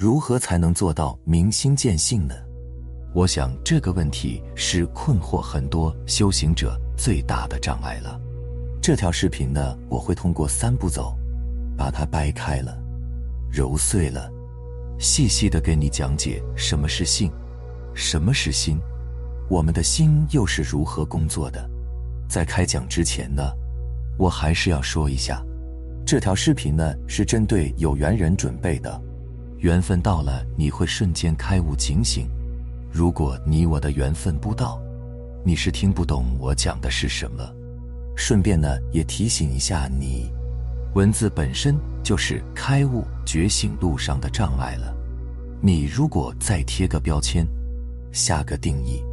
如何才能做到明心见性呢？我想这个问题是困惑很多修行者最大的障碍了。这条视频呢，我会通过三步走，把它掰开了、揉碎了，细细的给你讲解什么是性，什么是心，我们的心又是如何工作的。在开讲之前呢，我还是要说一下，这条视频呢是针对有缘人准备的。缘分到了，你会瞬间开悟警醒。如果你我的缘分不到，你是听不懂我讲的是什么。顺便呢，也提醒一下你，文字本身就是开悟觉醒路上的障碍了。你如果再贴个标签，下个定义，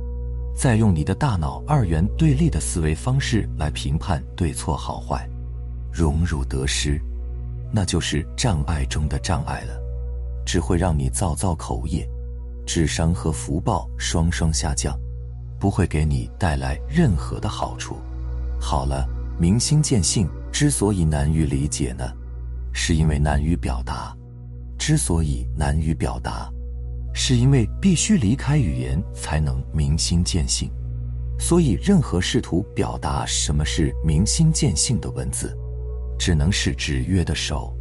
再用你的大脑二元对立的思维方式来评判对错好坏，荣辱得失，那就是障碍中的障碍了。只会让你造造口业，智商和福报双双下降，不会给你带来任何的好处。好了，明心见性之所以难于理解呢，是因为难于表达；之所以难于表达，是因为必须离开语言才能明心见性。所以，任何试图表达什么是明心见性的文字，只能是纸约的手。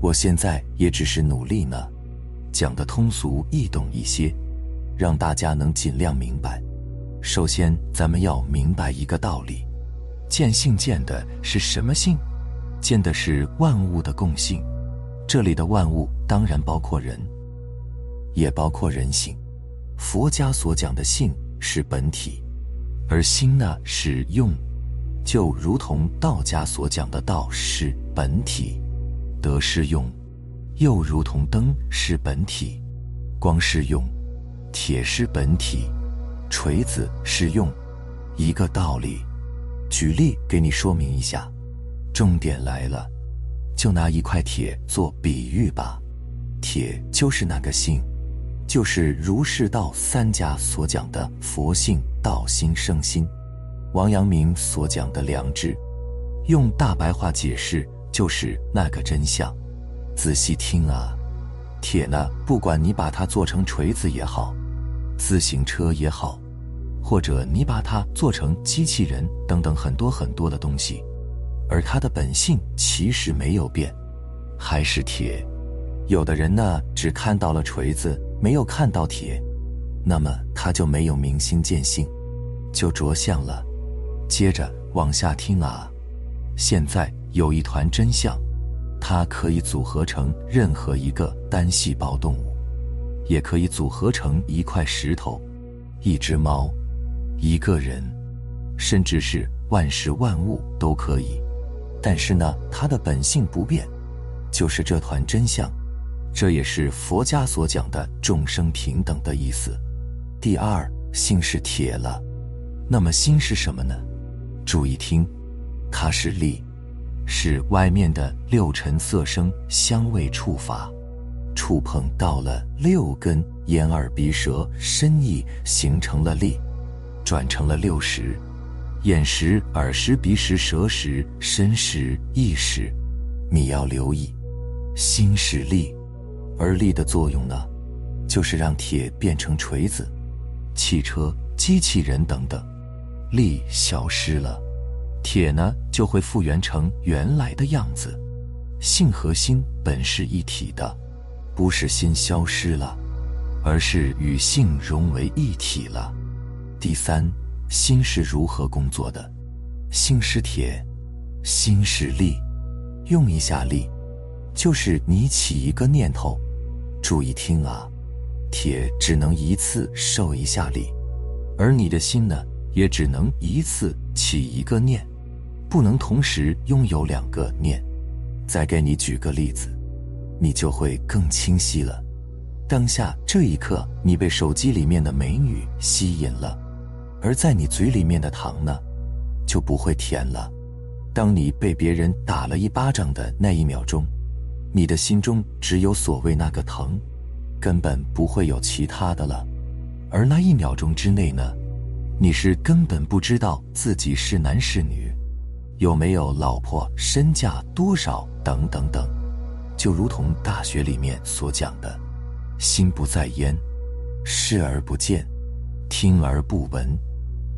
我现在也只是努力呢。讲的通俗易懂一些，让大家能尽量明白。首先，咱们要明白一个道理：见性见的是什么性？见的是万物的共性。这里的万物当然包括人，也包括人性。佛家所讲的性是本体，而心呢是用，就如同道家所讲的道是本体，德是用。又如同灯是本体，光是用；铁是本体，锤子是用。一个道理，举例给你说明一下。重点来了，就拿一块铁做比喻吧。铁就是那个性，就是儒释道三家所讲的佛性、道心、生心。王阳明所讲的良知，用大白话解释，就是那个真相。仔细听啊，铁呢，不管你把它做成锤子也好，自行车也好，或者你把它做成机器人等等很多很多的东西，而它的本性其实没有变，还是铁。有的人呢，只看到了锤子，没有看到铁，那么他就没有明心见性，就着相了。接着往下听啊，现在有一团真相。它可以组合成任何一个单细胞动物，也可以组合成一块石头、一只猫、一个人，甚至是万事万物都可以。但是呢，它的本性不变，就是这团真相。这也是佛家所讲的众生平等的意思。第二，性是铁了，那么心是什么呢？注意听，它是力。是外面的六尘色声香味触法，触碰到了六根眼耳鼻舌身意，形成了力，转成了六识：眼识、耳识、鼻识、舌识、身识、意识。你要留意，心是力，而力的作用呢，就是让铁变成锤子、汽车、机器人等等，力消失了。铁呢，就会复原成原来的样子。性和心本是一体的，不是心消失了，而是与性融为一体了。第三，心是如何工作的？心是铁，心是力。用一下力，就是你起一个念头。注意听啊，铁只能一次受一下力，而你的心呢，也只能一次起一个念。不能同时拥有两个念。再给你举个例子，你就会更清晰了。当下这一刻，你被手机里面的美女吸引了，而在你嘴里面的糖呢，就不会甜了。当你被别人打了一巴掌的那一秒钟，你的心中只有所谓那个疼，根本不会有其他的了。而那一秒钟之内呢，你是根本不知道自己是男是女，有没有老婆，身价多少，等等等。就如同大学里面所讲的。心不在焉，视而不见，听而不闻，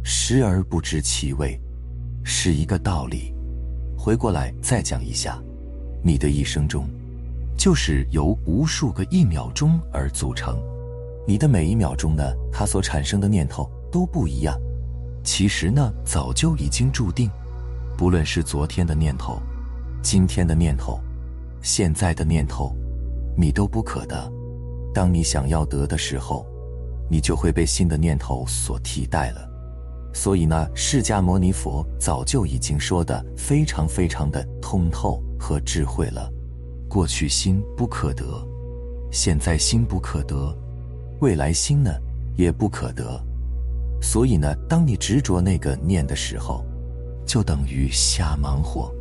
食而不知其味，是一个道理。回过来再讲一下，你的一生中，就是由无数个一秒钟而组成。你的每一秒钟呢，它所产生的念头都不一样。其实呢，早就已经注定，不论是昨天的念头，今天的念头，现在的念头，你都不可得。当你想要得的时候，你就会被新的念头所替代了。所以呢，释迦牟尼佛早就已经说的非常非常的通透和智慧了。过去心不可得，现在心不可得，未来心呢也不可得。所以呢，当你执着那个念的时候，就等于瞎忙活。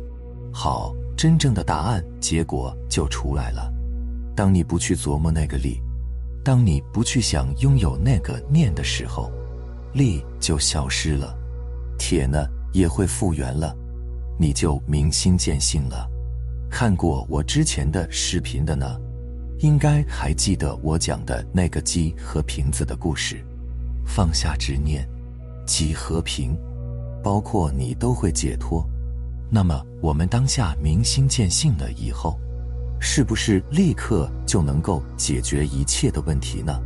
好，真正的答案结果就出来了。当你不去琢磨那个力。当你不去想拥有那个念的时候，力就消失了，铁呢也会复原了，你就明心见性了。看过我之前的视频的呢，应该还记得我讲的那个鸡和瓶子的故事。放下执念，即和平，包括你都会解脱。那么我们当下明心见性了以后。是不是立刻就能够解决一切的问题呢？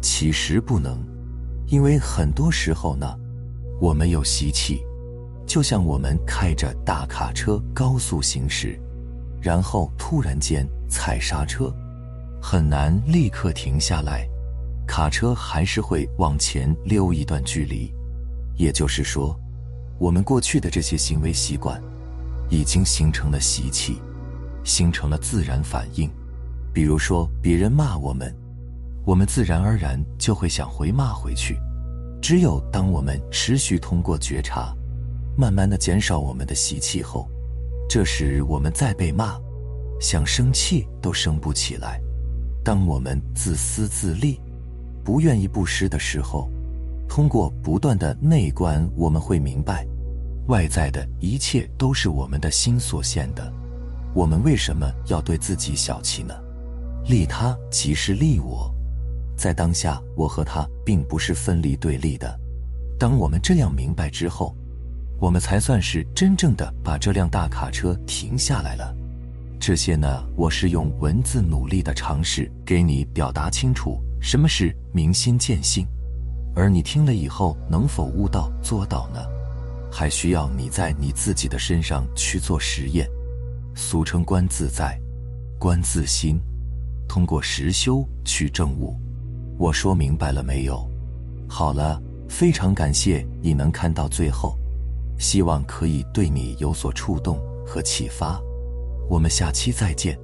其实不能，因为很多时候呢，我们有习气，就像我们开着大卡车高速行驶，然后突然间踩刹车，很难立刻停下来，卡车还是会往前溜一段距离。也就是说，我们过去的这些行为习惯，已经形成了习气。形成了自然反应，比如说别人骂我们，我们自然而然就会想回骂回去。只有当我们持续通过觉察，慢慢的减少我们的习气后，这时我们再被骂，想生气都生不起来。当我们自私自利，不愿意布施的时候，通过不断的内观，我们会明白，外在的一切都是我们的心所现的。我们为什么要对自己小气呢？利他即是利我，在当下，我和他并不是分离对立的。当我们这样明白之后，我们才算是真正的把这辆大卡车停下来了。这些呢，我是用文字努力的尝试给你表达清楚什么是明心见性，而你听了以后能否悟到做到呢？还需要你在你自己的身上去做实验。俗称观自在，观自心，通过实修去证悟。我说明白了没有？好了，非常感谢你能看到最后，希望可以对你有所触动和启发。我们下期再见。